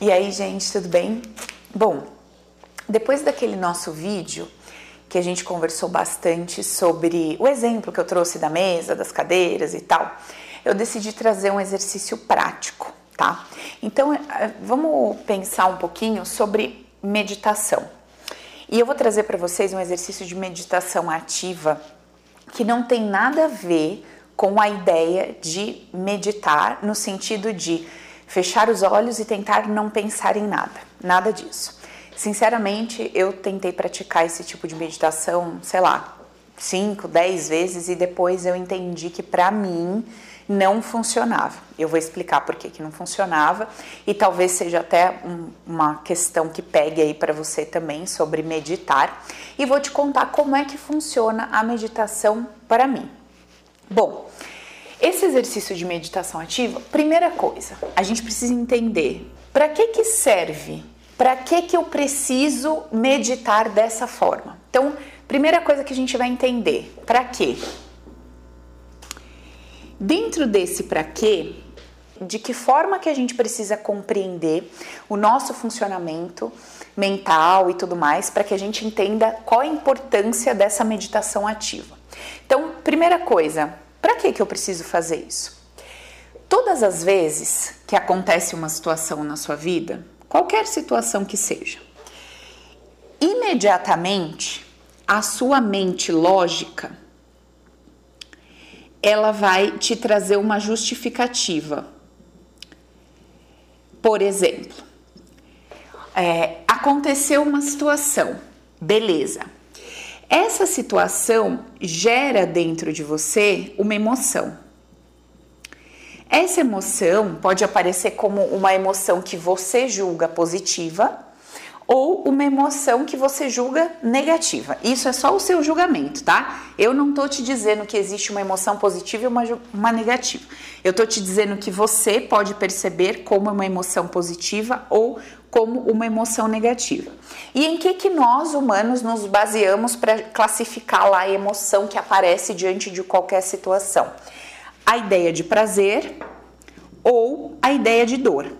E aí, gente, tudo bem? Bom, depois daquele nosso vídeo que a gente conversou bastante sobre o exemplo que eu trouxe da mesa, das cadeiras e tal, eu decidi trazer um exercício prático, tá? Então, eh, vamos pensar um pouquinho sobre meditação. E eu vou trazer para vocês um exercício de meditação ativa que não tem nada a ver com a ideia de meditar no sentido de fechar os olhos e tentar não pensar em nada. Nada disso. Sinceramente, eu tentei praticar esse tipo de meditação, sei lá, 5, 10 vezes e depois eu entendi que para mim não funcionava. Eu vou explicar por que, que não funcionava e talvez seja até um, uma questão que pegue aí para você também sobre meditar e vou te contar como é que funciona a meditação para mim. Bom, esse exercício de meditação ativa, primeira coisa, a gente precisa entender para que que serve, para que que eu preciso meditar dessa forma. Então, primeira coisa que a gente vai entender, para quê? Dentro desse para quê, de que forma que a gente precisa compreender o nosso funcionamento mental e tudo mais, para que a gente entenda qual a importância dessa meditação ativa. Então, primeira coisa, para que, que eu preciso fazer isso? Todas as vezes que acontece uma situação na sua vida, qualquer situação que seja, imediatamente a sua mente lógica ela vai te trazer uma justificativa. Por exemplo, é, aconteceu uma situação, beleza. Essa situação gera dentro de você uma emoção. Essa emoção pode aparecer como uma emoção que você julga positiva ou uma emoção que você julga negativa. Isso é só o seu julgamento, tá? Eu não tô te dizendo que existe uma emoção positiva e uma, uma negativa. Eu tô te dizendo que você pode perceber como uma emoção positiva ou como uma emoção negativa. E em que que nós humanos nos baseamos para classificar lá a emoção que aparece diante de qualquer situação? A ideia de prazer ou a ideia de dor.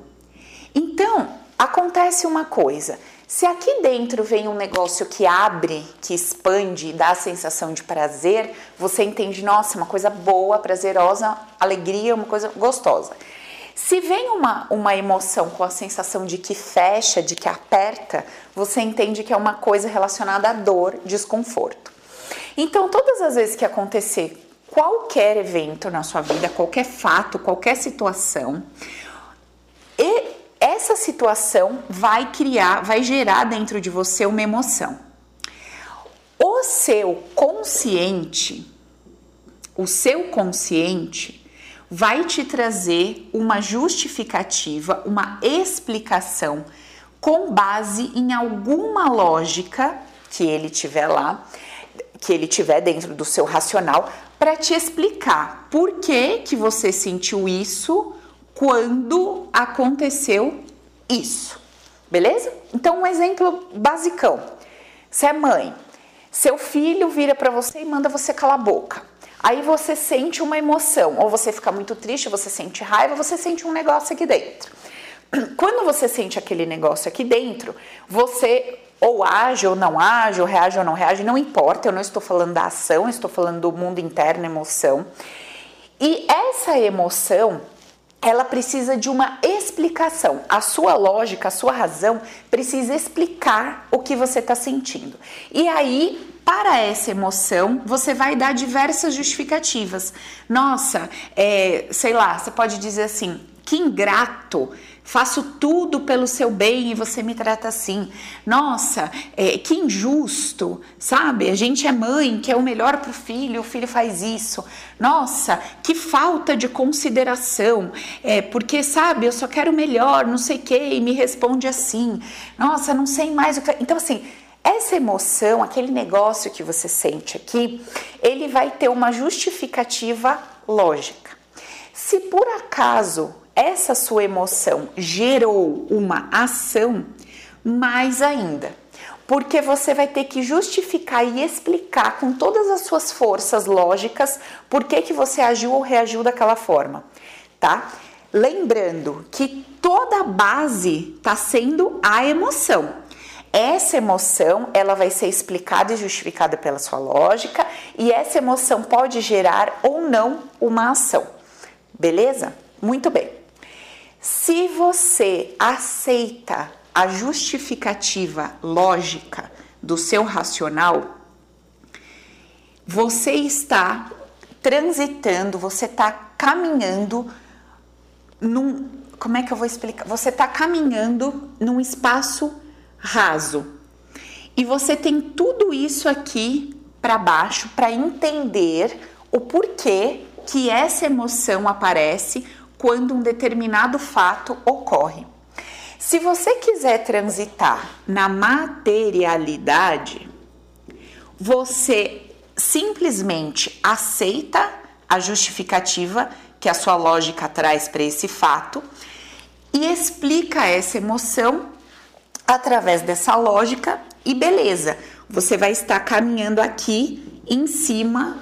Então, acontece uma coisa. Se aqui dentro vem um negócio que abre, que expande, dá a sensação de prazer, você entende, nossa, uma coisa boa, prazerosa, alegria, uma coisa gostosa. Se vem uma, uma emoção com a sensação de que fecha, de que aperta, você entende que é uma coisa relacionada à dor, desconforto. Então, todas as vezes que acontecer qualquer evento na sua vida, qualquer fato, qualquer situação, e essa situação vai criar, vai gerar dentro de você uma emoção. O seu consciente, o seu consciente vai te trazer uma justificativa, uma explicação com base em alguma lógica que ele tiver lá, que ele tiver dentro do seu racional, para te explicar por que que você sentiu isso quando aconteceu isso. Beleza? Então um exemplo basicão. Você é mãe, seu filho vira para você e manda você calar a boca. Aí você sente uma emoção, ou você fica muito triste, você sente raiva, você sente um negócio aqui dentro. Quando você sente aquele negócio aqui dentro, você ou age ou não age, ou reage ou não reage, não importa, eu não estou falando da ação, estou falando do mundo interno, emoção. E essa emoção, ela precisa de uma explicação. A sua lógica, a sua razão precisa explicar o que você está sentindo. E aí, para essa emoção, você vai dar diversas justificativas. Nossa, é, sei lá, você pode dizer assim: que ingrato, faço tudo pelo seu bem e você me trata assim. Nossa, é, que injusto, sabe? A gente é mãe, quer o melhor para o filho, o filho faz isso. Nossa, que falta de consideração, é, porque sabe, eu só quero o melhor, não sei o que, e me responde assim. Nossa, não sei mais o que. Então, assim essa emoção, aquele negócio que você sente aqui, ele vai ter uma justificativa lógica. Se por acaso essa sua emoção gerou uma ação, mais ainda, porque você vai ter que justificar e explicar com todas as suas forças lógicas por que, que você agiu ou reagiu daquela forma, tá? Lembrando que toda base está sendo a emoção. Essa emoção, ela vai ser explicada e justificada pela sua lógica, e essa emoção pode gerar ou não uma ação. Beleza? Muito bem. Se você aceita a justificativa lógica do seu racional, você está transitando, você está caminhando num. Como é que eu vou explicar? Você está caminhando num espaço raso. E você tem tudo isso aqui para baixo para entender o porquê que essa emoção aparece quando um determinado fato ocorre. Se você quiser transitar na materialidade, você simplesmente aceita a justificativa que a sua lógica traz para esse fato e explica essa emoção através dessa lógica e beleza, você vai estar caminhando aqui em cima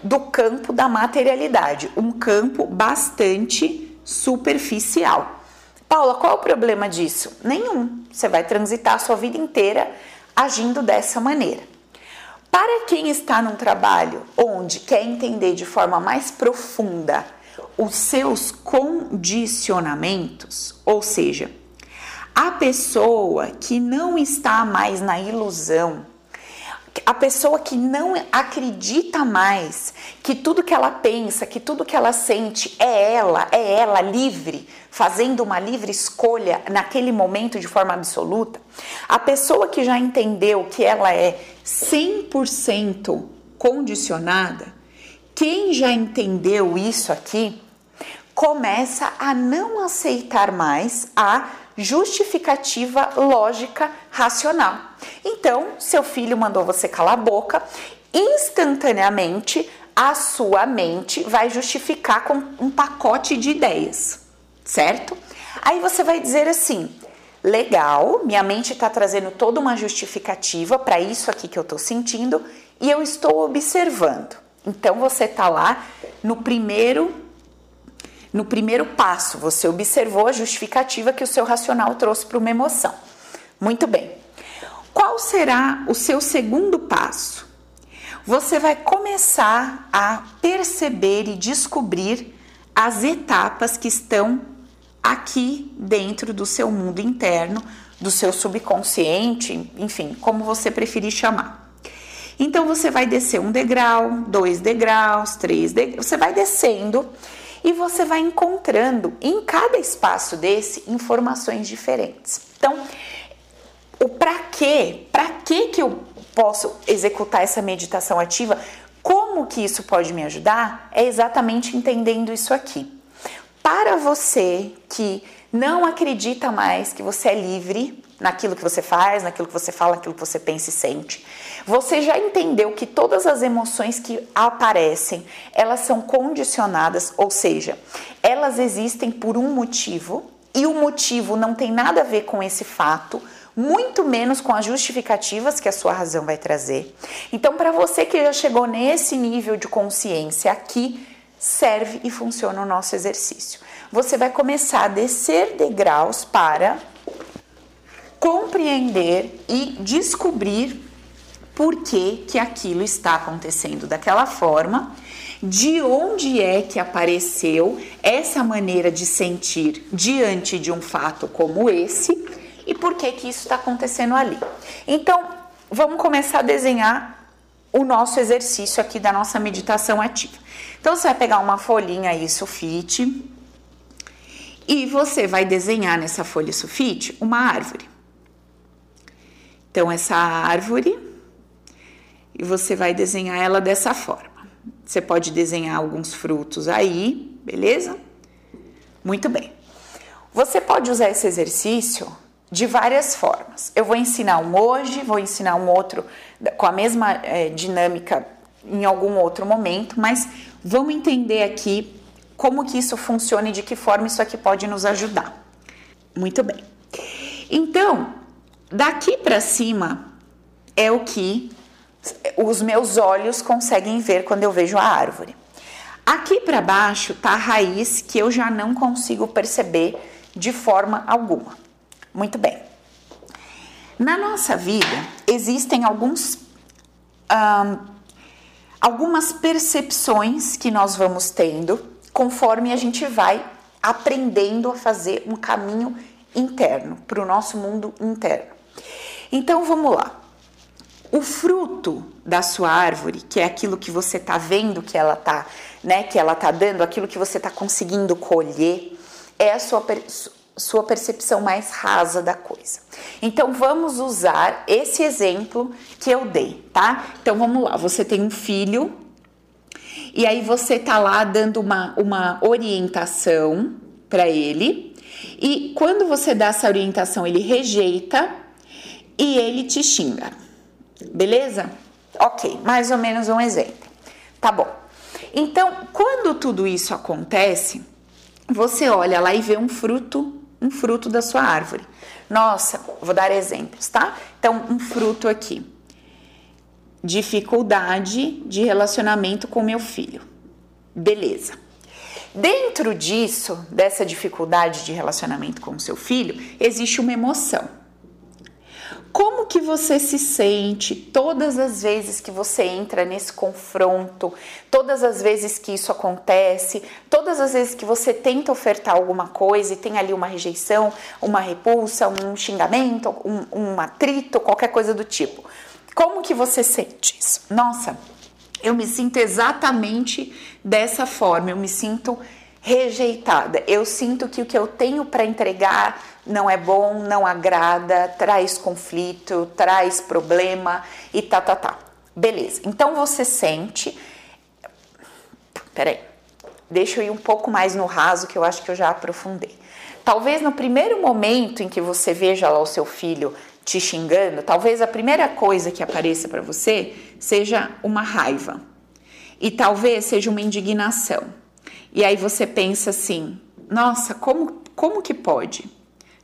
do campo da materialidade, um campo bastante superficial. Paula, qual é o problema disso? Nenhum. Você vai transitar a sua vida inteira agindo dessa maneira. Para quem está num trabalho onde quer entender de forma mais profunda os seus condicionamentos, ou seja, a pessoa que não está mais na ilusão, a pessoa que não acredita mais que tudo que ela pensa, que tudo que ela sente é ela, é ela livre, fazendo uma livre escolha naquele momento de forma absoluta, a pessoa que já entendeu que ela é 100% condicionada, quem já entendeu isso aqui, começa a não aceitar mais a justificativa lógica racional. Então, seu filho mandou você calar a boca, instantaneamente a sua mente vai justificar com um pacote de ideias, certo? Aí você vai dizer assim: legal, minha mente está trazendo toda uma justificativa para isso aqui que eu estou sentindo e eu estou observando. Então você está lá no primeiro no primeiro passo, você observou a justificativa que o seu racional trouxe para uma emoção. Muito bem. Qual será o seu segundo passo? Você vai começar a perceber e descobrir as etapas que estão aqui dentro do seu mundo interno, do seu subconsciente, enfim, como você preferir chamar. Então você vai descer um degrau, dois degraus, três degraus, você vai descendo e você vai encontrando em cada espaço desse informações diferentes. Então, o para quê? Para que que eu posso executar essa meditação ativa? Como que isso pode me ajudar? É exatamente entendendo isso aqui. Para você que não acredita mais que você é livre naquilo que você faz, naquilo que você fala, naquilo que você pensa e sente. Você já entendeu que todas as emoções que aparecem, elas são condicionadas, ou seja, elas existem por um motivo e o motivo não tem nada a ver com esse fato, muito menos com as justificativas que a sua razão vai trazer. Então, para você que já chegou nesse nível de consciência aqui, serve e funciona o nosso exercício você vai começar a descer degraus para compreender e descobrir por que, que aquilo está acontecendo daquela forma, de onde é que apareceu essa maneira de sentir diante de um fato como esse e por que, que isso está acontecendo ali. Então, vamos começar a desenhar o nosso exercício aqui da nossa meditação ativa. Então, você vai pegar uma folhinha aí, sulfite, e você vai desenhar nessa folha sulfite uma árvore. Então, essa árvore, e você vai desenhar ela dessa forma. Você pode desenhar alguns frutos aí, beleza? Muito bem. Você pode usar esse exercício de várias formas. Eu vou ensinar um hoje, vou ensinar um outro com a mesma é, dinâmica em algum outro momento, mas vamos entender aqui como que isso funciona e de que forma isso aqui pode nos ajudar. Muito bem. Então, daqui para cima é o que os meus olhos conseguem ver quando eu vejo a árvore. Aqui para baixo tá a raiz que eu já não consigo perceber de forma alguma. Muito bem. Na nossa vida existem alguns algumas percepções que nós vamos tendo conforme a gente vai aprendendo a fazer um caminho interno para o nosso mundo interno. Então vamos lá. O fruto da sua árvore, que é aquilo que você está vendo que ela está, né, que ela tá dando, aquilo que você está conseguindo colher, é a sua, sua percepção mais rasa da coisa. Então vamos usar esse exemplo que eu dei, tá? Então vamos lá, você tem um filho e aí você tá lá dando uma, uma orientação para ele e quando você dá essa orientação ele rejeita e ele te xinga. Beleza? Ok, mais ou menos um exemplo. Tá bom. Então, quando tudo isso acontece, você olha lá e vê um fruto, um fruto da sua árvore. Nossa, vou dar exemplos, tá? Então, um fruto aqui. Dificuldade de relacionamento com meu filho. Beleza. Dentro disso, dessa dificuldade de relacionamento com seu filho, existe uma emoção. Como que você se sente todas as vezes que você entra nesse confronto, todas as vezes que isso acontece, todas as vezes que você tenta ofertar alguma coisa e tem ali uma rejeição, uma repulsa, um xingamento, um, um atrito, qualquer coisa do tipo. Como que você sente isso? Nossa, eu me sinto exatamente dessa forma, eu me sinto rejeitada. Eu sinto que o que eu tenho para entregar não é bom, não agrada, traz conflito, traz problema e tá, tá, tá. Beleza. Então você sente. Peraí. Deixa eu ir um pouco mais no raso que eu acho que eu já aprofundei. Talvez no primeiro momento em que você veja lá o seu filho te xingando, talvez a primeira coisa que apareça para você seja uma raiva. E talvez seja uma indignação. E aí você pensa assim: nossa, como, como que pode?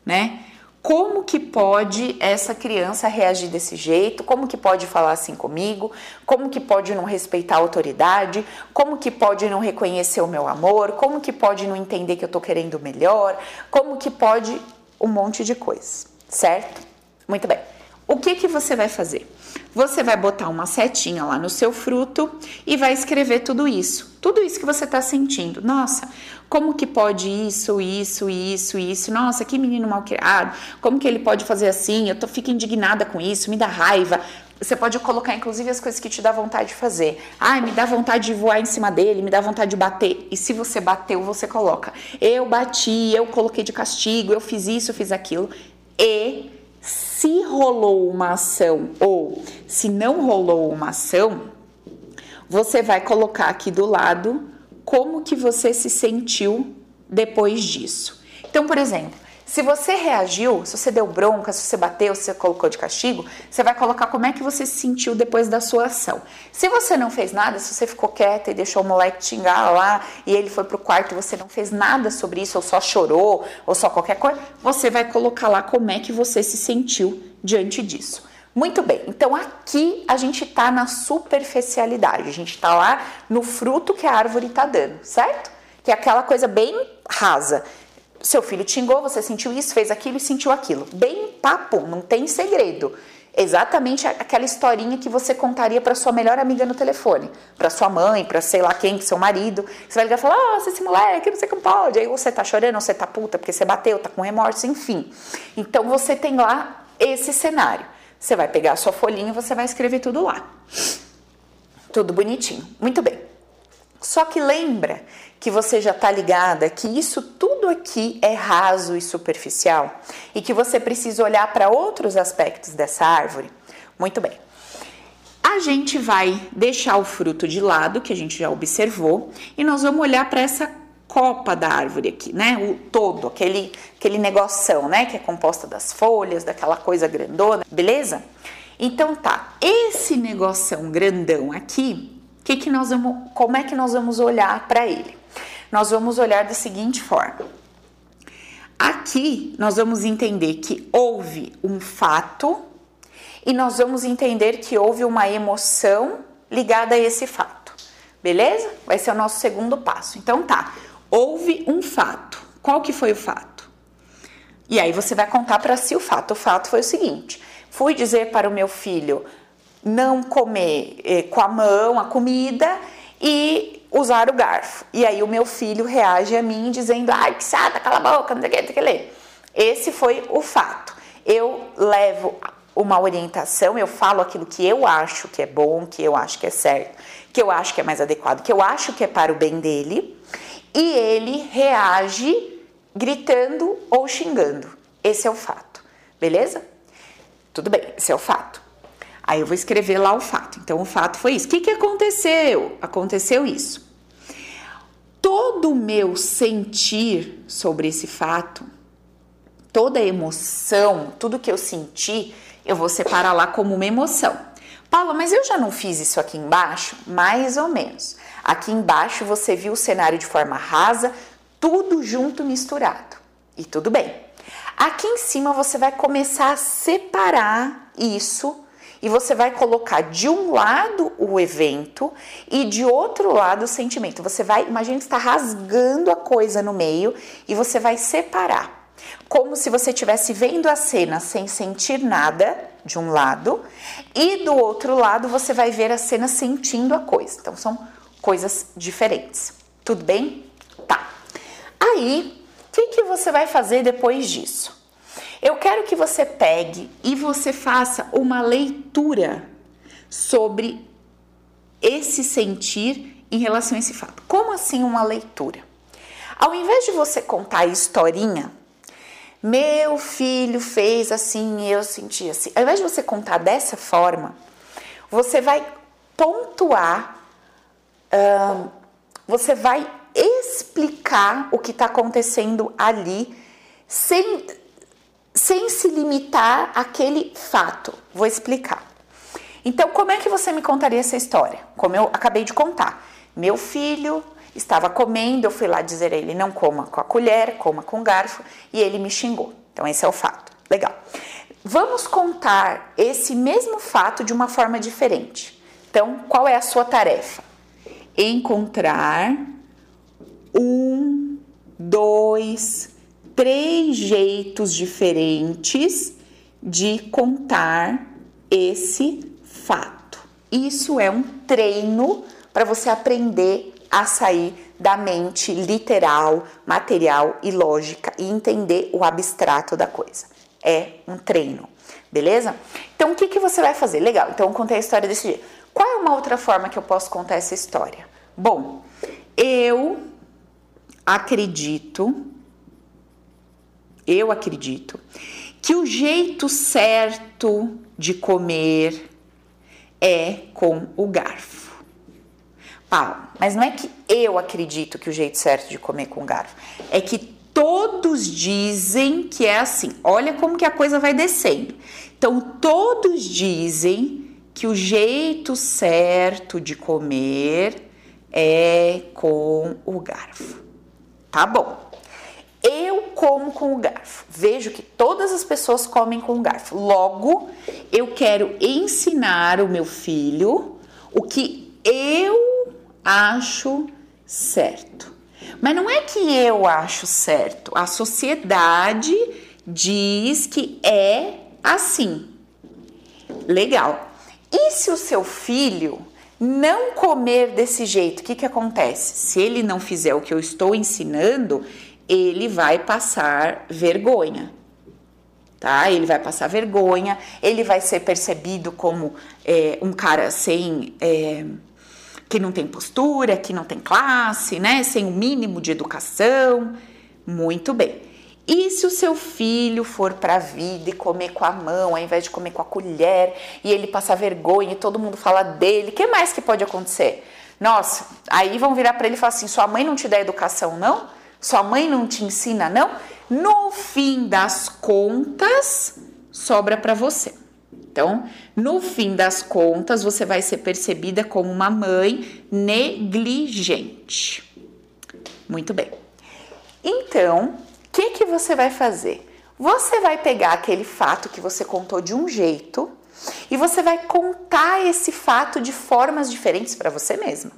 Né? Como que pode essa criança reagir desse jeito? Como que pode falar assim comigo? Como que pode não respeitar a autoridade? Como que pode não reconhecer o meu amor? Como que pode não entender que eu tô querendo melhor? Como que pode um monte de coisas, certo? Muito bem. O que que você vai fazer? Você vai botar uma setinha lá no seu fruto e vai escrever tudo isso. Tudo isso que você está sentindo. Nossa, como que pode isso, isso, isso, isso? Nossa, que menino mal criado. Como que ele pode fazer assim? Eu tô, fico indignada com isso, me dá raiva. Você pode colocar, inclusive, as coisas que te dá vontade de fazer. Ai, me dá vontade de voar em cima dele, me dá vontade de bater. E se você bateu, você coloca. Eu bati, eu coloquei de castigo, eu fiz isso, eu fiz aquilo. E se rolou uma ação ou se não rolou uma ação, você vai colocar aqui do lado como que você se sentiu depois disso. Então, por exemplo, se você reagiu, se você deu bronca, se você bateu, se você colocou de castigo, você vai colocar como é que você se sentiu depois da sua ação. Se você não fez nada, se você ficou quieta e deixou o moleque xingar lá e ele foi pro quarto e você não fez nada sobre isso, ou só chorou, ou só qualquer coisa, você vai colocar lá como é que você se sentiu diante disso. Muito bem, então aqui a gente está na superficialidade, a gente está lá no fruto que a árvore está dando, certo? Que é aquela coisa bem rasa. Seu filho xingou, você sentiu isso, fez aquilo e sentiu aquilo. Bem papo, não tem segredo. Exatamente aquela historinha que você contaria para sua melhor amiga no telefone, para sua mãe, para sei lá quem, seu marido. Você vai ligar e falar: "Nossa, esse moleque, não sei como pode". Aí você tá chorando, você tá puta porque você bateu, tá com remorso, enfim. Então você tem lá esse cenário. Você vai pegar a sua folhinha e você vai escrever tudo lá. Tudo bonitinho. Muito bem. Só que lembra que você já está ligada que isso tudo aqui é raso e superficial e que você precisa olhar para outros aspectos dessa árvore? Muito bem. A gente vai deixar o fruto de lado, que a gente já observou, e nós vamos olhar para essa copa da árvore aqui, né? O todo, aquele, aquele negoção, né? Que é composta das folhas, daquela coisa grandona, beleza? Então tá, esse negoção grandão aqui, que que nós vamos, como é que nós vamos olhar para ele? nós vamos olhar da seguinte forma. Aqui nós vamos entender que houve um fato e nós vamos entender que houve uma emoção ligada a esse fato. Beleza? Vai ser o nosso segundo passo. Então tá, houve um fato. Qual que foi o fato? E aí você vai contar para si o fato. O fato foi o seguinte: fui dizer para o meu filho não comer eh, com a mão a comida e usar o garfo. E aí o meu filho reage a mim dizendo: ai, que chata, cala a boca, não sei o que, que. Esse foi o fato. Eu levo uma orientação, eu falo aquilo que eu acho que é bom, que eu acho que é certo, que eu acho que é mais adequado, que eu acho que é para o bem dele, e ele reage gritando ou xingando. Esse é o fato, beleza? Tudo bem, esse é o fato. Aí eu vou escrever lá o fato. Então, o fato foi isso. O que, que aconteceu? Aconteceu isso. Todo o meu sentir sobre esse fato, toda a emoção, tudo que eu senti, eu vou separar lá como uma emoção. Paula, mas eu já não fiz isso aqui embaixo? Mais ou menos. Aqui embaixo você viu o cenário de forma rasa, tudo junto misturado. E tudo bem. Aqui em cima você vai começar a separar isso e você vai colocar de um lado o evento e de outro lado o sentimento. Você vai, imagina que está rasgando a coisa no meio e você vai separar como se você estivesse vendo a cena sem sentir nada de um lado e do outro lado você vai ver a cena sentindo a coisa. Então são coisas diferentes. Tudo bem? Tá. Aí, o que, que você vai fazer depois disso? Eu quero que você pegue e você faça uma leitura sobre esse sentir em relação a esse fato. Como assim uma leitura? Ao invés de você contar a historinha, meu filho fez assim, eu senti assim. Ao invés de você contar dessa forma, você vai pontuar, você vai explicar o que está acontecendo ali, sem, sem se limitar àquele fato. Vou explicar. Então, como é que você me contaria essa história? Como eu acabei de contar. Meu filho Estava comendo, eu fui lá dizer a ele: não coma com a colher, coma com o garfo, e ele me xingou. Então, esse é o fato. Legal. Vamos contar esse mesmo fato de uma forma diferente. Então, qual é a sua tarefa? Encontrar um, dois, três jeitos diferentes de contar esse fato. Isso é um treino para você aprender a sair da mente literal, material e lógica e entender o abstrato da coisa. É um treino, beleza? Então, o que, que você vai fazer? Legal, então eu contei a história desse dia. Qual é uma outra forma que eu posso contar essa história? Bom, eu acredito, eu acredito que o jeito certo de comer é com o garfo. Paulo, mas não é que eu acredito que o jeito certo de comer com garfo, é que todos dizem que é assim. Olha como que a coisa vai descendo. Então, todos dizem que o jeito certo de comer é com o garfo. Tá bom. Eu como com o garfo. Vejo que todas as pessoas comem com o garfo. Logo, eu quero ensinar o meu filho o que eu acho certo. Mas não é que eu acho certo, a sociedade diz que é assim. Legal. E se o seu filho não comer desse jeito, o que, que acontece? Se ele não fizer o que eu estou ensinando, ele vai passar vergonha. Tá? Ele vai passar vergonha, ele vai ser percebido como é, um cara sem. É, que não tem postura, que não tem classe, né? Sem o um mínimo de educação. Muito bem. E se o seu filho for para a vida e comer com a mão, ao invés de comer com a colher, e ele passar vergonha e todo mundo fala dele, o que mais que pode acontecer? Nossa, aí vão virar para ele e falar assim: sua mãe não te dá educação, não? Sua mãe não te ensina, não? No fim das contas, sobra para você. Então, no fim das contas, você vai ser percebida como uma mãe negligente. Muito bem. Então, que, que você vai fazer? Você vai pegar aquele fato que você contou de um jeito e você vai contar esse fato de formas diferentes para você mesma.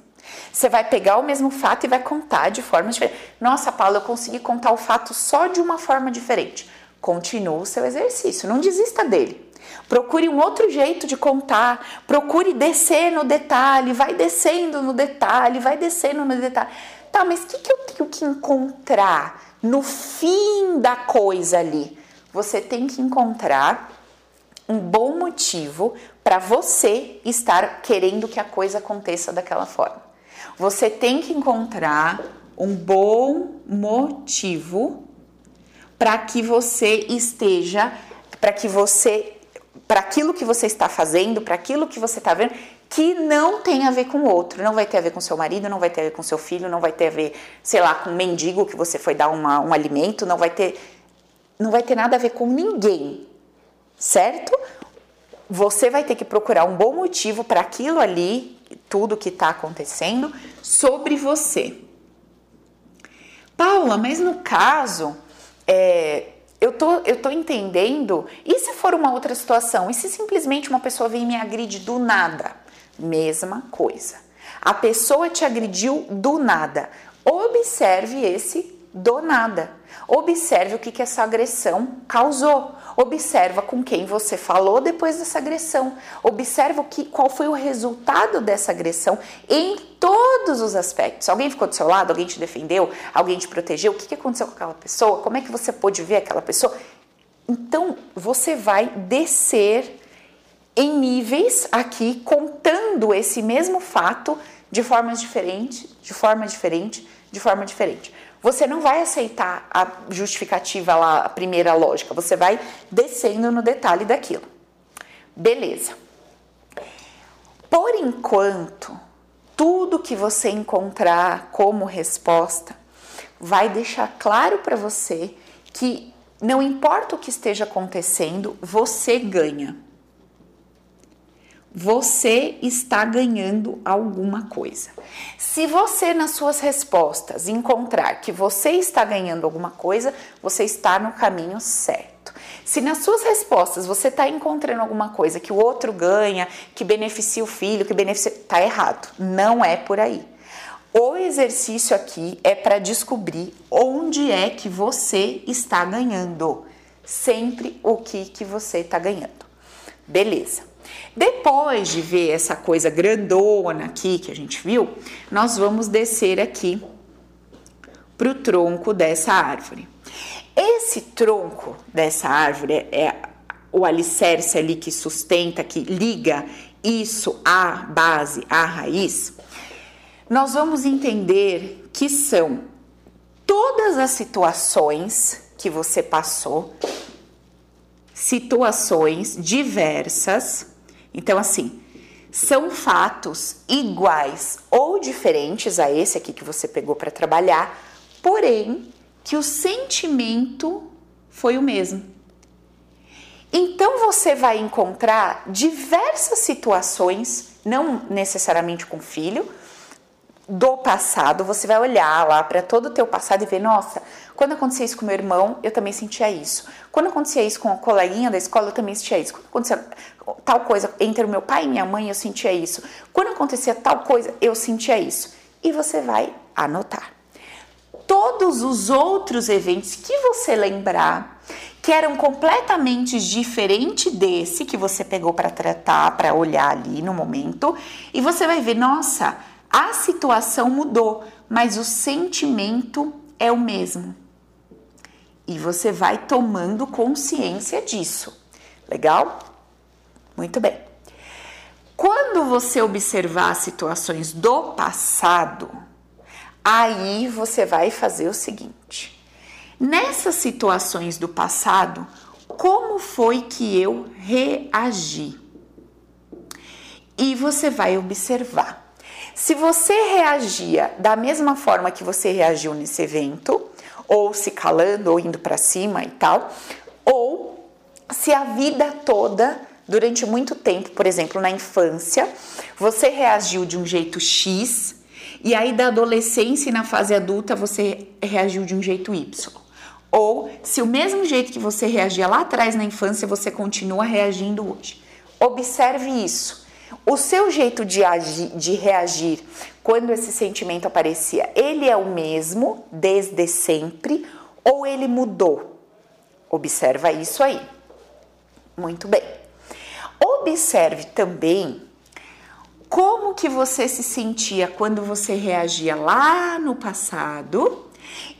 Você vai pegar o mesmo fato e vai contar de forma diferente. Nossa, Paula, eu consegui contar o fato só de uma forma diferente. Continue o seu exercício, não desista dele. Procure um outro jeito de contar, procure descer no detalhe, vai descendo no detalhe, vai descendo no detalhe. Tá, mas o que, que eu tenho que encontrar no fim da coisa ali? Você tem que encontrar um bom motivo para você estar querendo que a coisa aconteça daquela forma. Você tem que encontrar um bom motivo para que você esteja, para que você, para aquilo que você está fazendo, para aquilo que você está vendo, que não tem a ver com o outro. Não vai ter a ver com seu marido, não vai ter a ver com seu filho, não vai ter a ver, sei lá, com um mendigo que você foi dar uma, um alimento, não vai ter, não vai ter nada a ver com ninguém, certo? Você vai ter que procurar um bom motivo para aquilo ali, tudo que está acontecendo, sobre você. Paula, mas no caso, é, eu tô, eu tô entendendo. E se for uma outra situação? E se simplesmente uma pessoa vem e me agride do nada? Mesma coisa. A pessoa te agrediu do nada. Observe esse do nada. Observe o que, que essa agressão causou. Observa com quem você falou depois dessa agressão. Observa que, qual foi o resultado dessa agressão em todos os aspectos. Alguém ficou do seu lado? Alguém te defendeu? Alguém te protegeu? O que, que aconteceu com aquela pessoa? Como é que você pôde ver aquela pessoa? Então você vai descer em níveis aqui contando esse mesmo fato de formas diferentes, de forma diferente, de forma diferente você não vai aceitar a justificativa lá, a primeira lógica, você vai descendo no detalhe daquilo. Beleza. Por enquanto, tudo que você encontrar como resposta vai deixar claro para você que não importa o que esteja acontecendo, você ganha você está ganhando alguma coisa. Se você, nas suas respostas, encontrar que você está ganhando alguma coisa, você está no caminho certo. Se nas suas respostas você está encontrando alguma coisa que o outro ganha, que beneficia o filho, que beneficia. Está errado. Não é por aí. O exercício aqui é para descobrir onde é que você está ganhando. Sempre o que, que você está ganhando. Beleza. Depois de ver essa coisa grandona aqui que a gente viu, nós vamos descer aqui para o tronco dessa árvore. Esse tronco dessa árvore é o alicerce ali que sustenta, que liga isso à base, à raiz. Nós vamos entender que são todas as situações que você passou, situações diversas então, assim, são fatos iguais ou diferentes a esse aqui que você pegou para trabalhar, porém que o sentimento foi o mesmo. Então você vai encontrar diversas situações, não necessariamente com filho, do passado, você vai olhar lá para todo o teu passado e ver, nossa, quando acontecia isso com meu irmão, eu também sentia isso. Quando acontecia isso com a coleguinha da escola, eu também sentia isso. Quando acontecia tal coisa entre o meu pai e minha mãe, eu sentia isso. Quando acontecia tal coisa, eu sentia isso. E você vai anotar. Todos os outros eventos que você lembrar, que eram completamente diferentes desse que você pegou para tratar, para olhar ali no momento, e você vai ver, nossa, a situação mudou, mas o sentimento é o mesmo. E você vai tomando consciência disso. Legal? Muito bem. Quando você observar situações do passado, aí você vai fazer o seguinte: nessas situações do passado, como foi que eu reagi? E você vai observar. Se você reagia da mesma forma que você reagiu nesse evento, ou se calando, ou indo para cima e tal, ou se a vida toda, durante muito tempo, por exemplo, na infância, você reagiu de um jeito X, e aí da adolescência e na fase adulta você reagiu de um jeito Y. Ou se o mesmo jeito que você reagia lá atrás na infância, você continua reagindo hoje. Observe isso. O seu jeito de, agir, de reagir quando esse sentimento aparecia, ele é o mesmo desde sempre ou ele mudou? Observa isso aí. Muito bem. Observe também como que você se sentia quando você reagia lá no passado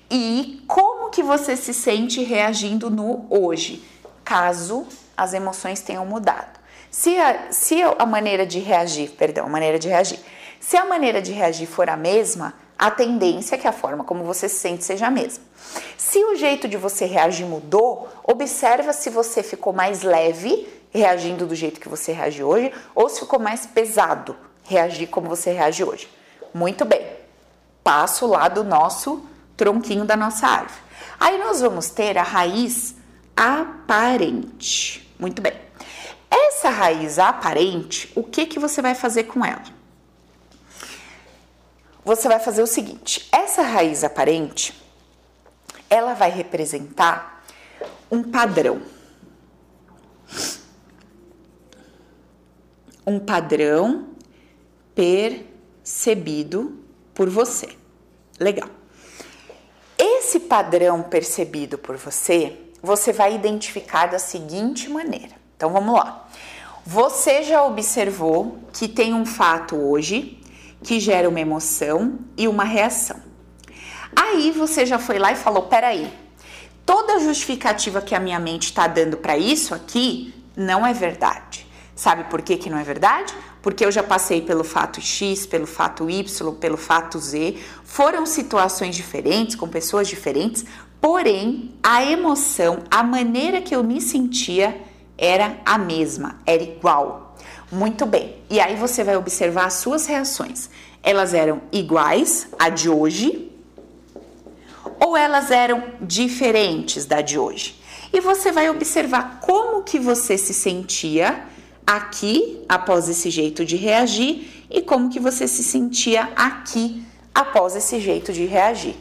e como que você se sente reagindo no hoje, caso as emoções tenham mudado. Se a, se a maneira de reagir, perdão, a maneira de reagir, se a maneira de reagir for a mesma, a tendência é que a forma como você se sente seja a mesma. Se o jeito de você reagir mudou, observa se você ficou mais leve reagindo do jeito que você reage hoje ou se ficou mais pesado reagir como você reage hoje. Muito bem. Passo lá do nosso tronquinho da nossa árvore. Aí nós vamos ter a raiz aparente. Muito bem. Essa raiz aparente, o que que você vai fazer com ela? Você vai fazer o seguinte: essa raiz aparente, ela vai representar um padrão. Um padrão percebido por você. Legal. Esse padrão percebido por você, você vai identificar da seguinte maneira. Então vamos lá. Você já observou que tem um fato hoje que gera uma emoção e uma reação. Aí você já foi lá e falou: peraí, toda justificativa que a minha mente está dando para isso aqui não é verdade. Sabe por que, que não é verdade? Porque eu já passei pelo fato X, pelo fato Y, pelo fato Z. Foram situações diferentes, com pessoas diferentes, porém a emoção, a maneira que eu me sentia era a mesma, era igual. Muito bem. E aí você vai observar as suas reações. Elas eram iguais à de hoje ou elas eram diferentes da de hoje? E você vai observar como que você se sentia aqui após esse jeito de reagir e como que você se sentia aqui após esse jeito de reagir.